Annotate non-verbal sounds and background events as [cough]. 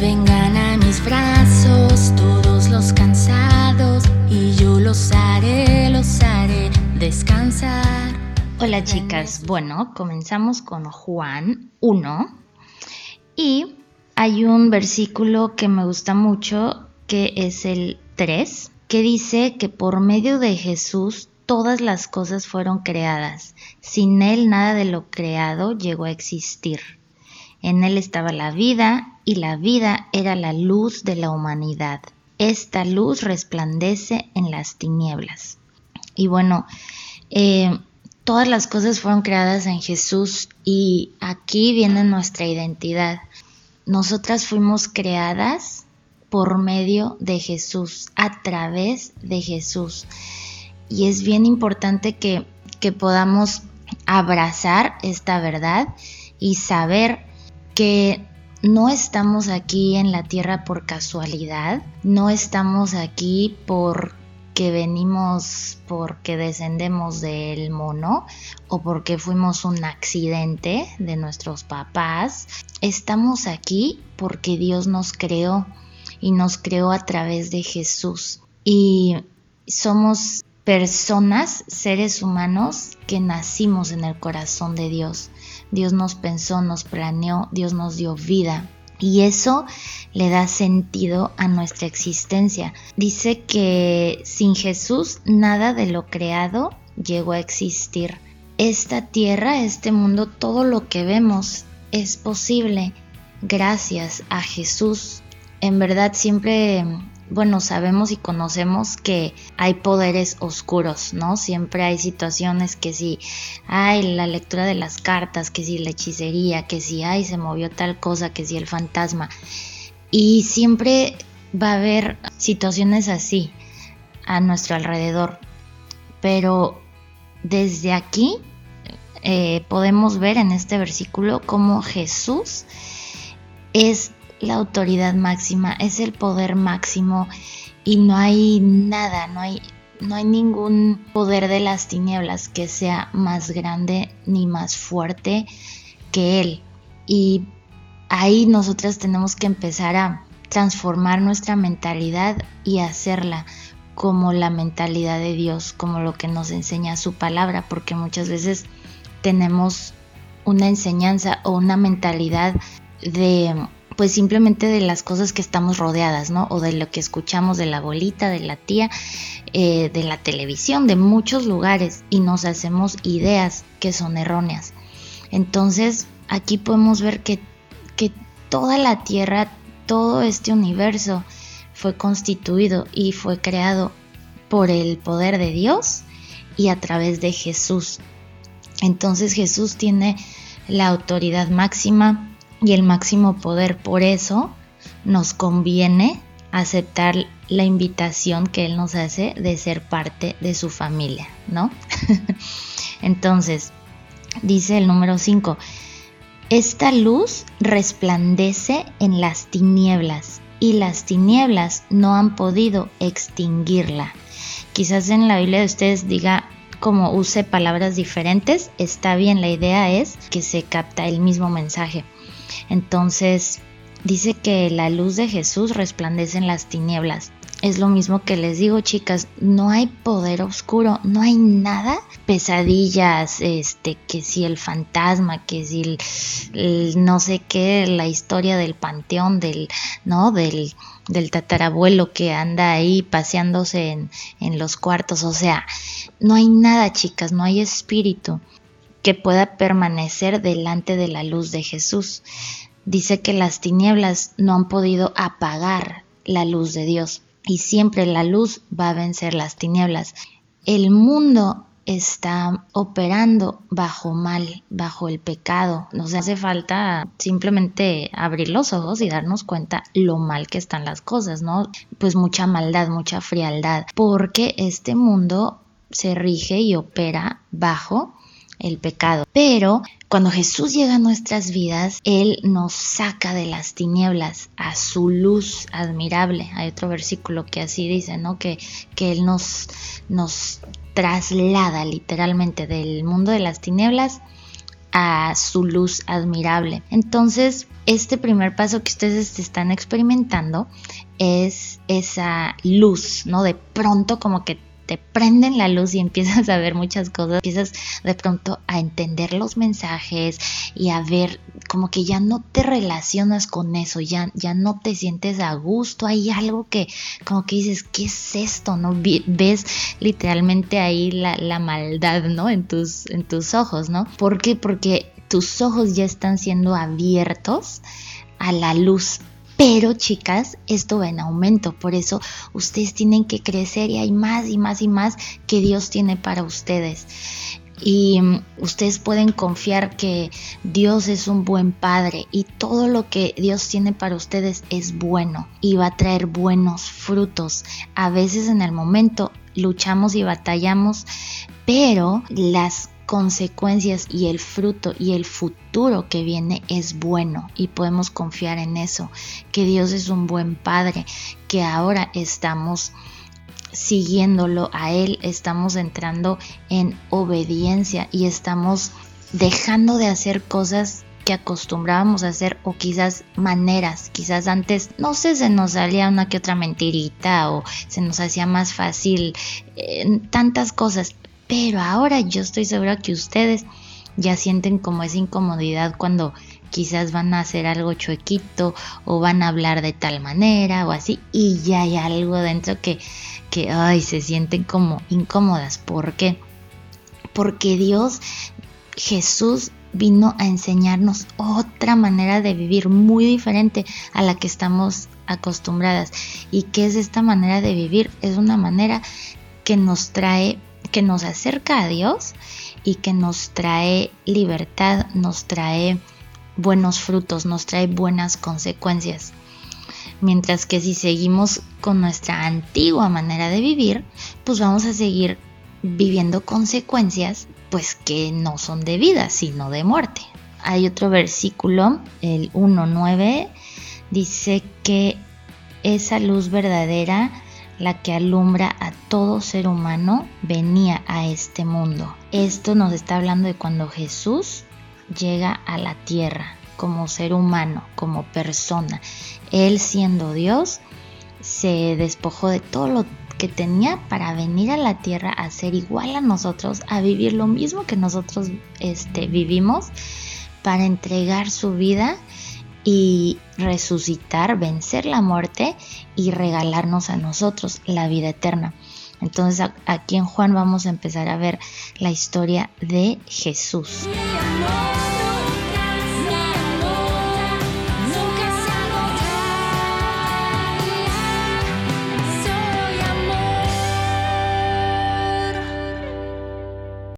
Vengan a mis brazos todos los cansados y yo los haré, los haré descansar. Hola chicas, bueno, comenzamos con Juan 1 y hay un versículo que me gusta mucho que es el 3, que dice que por medio de Jesús todas las cosas fueron creadas. Sin Él nada de lo creado llegó a existir. En Él estaba la vida y la vida era la luz de la humanidad. Esta luz resplandece en las tinieblas. Y bueno, eh, todas las cosas fueron creadas en Jesús y aquí viene nuestra identidad. Nosotras fuimos creadas por medio de Jesús, a través de Jesús. Y es bien importante que, que podamos abrazar esta verdad y saber que no estamos aquí en la tierra por casualidad, no estamos aquí por que venimos porque descendemos del mono o porque fuimos un accidente de nuestros papás. Estamos aquí porque Dios nos creó y nos creó a través de Jesús. Y somos personas, seres humanos que nacimos en el corazón de Dios. Dios nos pensó, nos planeó, Dios nos dio vida y eso le da sentido a nuestra existencia. Dice que sin Jesús nada de lo creado llegó a existir. Esta tierra, este mundo, todo lo que vemos es posible gracias a Jesús. En verdad siempre bueno, sabemos y conocemos que hay poderes oscuros, ¿no? Siempre hay situaciones que si hay la lectura de las cartas, que si la hechicería, que si hay se movió tal cosa, que si el fantasma. Y siempre va a haber situaciones así a nuestro alrededor. Pero desde aquí eh, podemos ver en este versículo cómo Jesús es la autoridad máxima, es el poder máximo y no hay nada, no hay, no hay ningún poder de las tinieblas que sea más grande ni más fuerte que Él. Y ahí nosotras tenemos que empezar a transformar nuestra mentalidad y hacerla como la mentalidad de Dios, como lo que nos enseña su palabra, porque muchas veces tenemos una enseñanza o una mentalidad de pues simplemente de las cosas que estamos rodeadas, ¿no? O de lo que escuchamos de la abuelita, de la tía, eh, de la televisión, de muchos lugares y nos hacemos ideas que son erróneas. Entonces aquí podemos ver que, que toda la tierra, todo este universo fue constituido y fue creado por el poder de Dios y a través de Jesús. Entonces Jesús tiene la autoridad máxima, y el máximo poder. Por eso nos conviene aceptar la invitación que Él nos hace de ser parte de su familia, ¿no? [laughs] Entonces, dice el número 5, esta luz resplandece en las tinieblas y las tinieblas no han podido extinguirla. Quizás en la Biblia de ustedes diga como use palabras diferentes, está bien, la idea es que se capta el mismo mensaje. Entonces, dice que la luz de Jesús resplandece en las tinieblas. Es lo mismo que les digo, chicas, no hay poder oscuro, no hay nada, pesadillas, este, que si el fantasma, que si el, no sé qué, la historia del panteón, del, ¿no? Del, del tatarabuelo que anda ahí paseándose en, en los cuartos, o sea, no hay nada, chicas, no hay espíritu que pueda permanecer delante de la luz de Jesús. Dice que las tinieblas no han podido apagar la luz de Dios y siempre la luz va a vencer las tinieblas. El mundo está operando bajo mal, bajo el pecado. Nos hace falta simplemente abrir los ojos y darnos cuenta lo mal que están las cosas, ¿no? Pues mucha maldad, mucha frialdad, porque este mundo se rige y opera bajo el pecado. Pero cuando Jesús llega a nuestras vidas, Él nos saca de las tinieblas a su luz admirable. Hay otro versículo que así dice, ¿no? Que, que Él nos, nos traslada literalmente del mundo de las tinieblas a su luz admirable. Entonces, este primer paso que ustedes están experimentando es esa luz, ¿no? De pronto como que te prenden la luz y empiezas a ver muchas cosas, empiezas de pronto a entender los mensajes y a ver como que ya no te relacionas con eso, ya, ya no te sientes a gusto, hay algo que como que dices, ¿qué es esto? ¿No? Ves literalmente ahí la, la maldad, ¿no? En tus, en tus ojos, ¿no? ¿Por qué? Porque tus ojos ya están siendo abiertos a la luz pero chicas, esto va en aumento, por eso ustedes tienen que crecer y hay más y más y más que Dios tiene para ustedes. Y mm, ustedes pueden confiar que Dios es un buen padre y todo lo que Dios tiene para ustedes es bueno y va a traer buenos frutos. A veces en el momento luchamos y batallamos, pero las consecuencias y el fruto y el futuro que viene es bueno y podemos confiar en eso, que Dios es un buen Padre, que ahora estamos siguiéndolo a Él, estamos entrando en obediencia y estamos dejando de hacer cosas que acostumbrábamos a hacer o quizás maneras, quizás antes, no sé, se nos salía una que otra mentirita o se nos hacía más fácil eh, tantas cosas, pero ahora yo estoy segura que ustedes ya sienten como esa incomodidad cuando quizás van a hacer algo chuequito o van a hablar de tal manera o así y ya hay algo dentro que, que ay, se sienten como incómodas. ¿Por qué? Porque Dios, Jesús vino a enseñarnos otra manera de vivir muy diferente a la que estamos acostumbradas. ¿Y qué es esta manera de vivir? Es una manera que nos trae que nos acerca a Dios y que nos trae libertad, nos trae buenos frutos, nos trae buenas consecuencias. Mientras que si seguimos con nuestra antigua manera de vivir, pues vamos a seguir viviendo consecuencias pues que no son de vida, sino de muerte. Hay otro versículo, el 1.9, dice que esa luz verdadera la que alumbra a todo ser humano, venía a este mundo. Esto nos está hablando de cuando Jesús llega a la tierra como ser humano, como persona. Él siendo Dios, se despojó de todo lo que tenía para venir a la tierra a ser igual a nosotros, a vivir lo mismo que nosotros este, vivimos, para entregar su vida y resucitar, vencer la muerte y regalarnos a nosotros la vida eterna. Entonces aquí en Juan vamos a empezar a ver la historia de Jesús.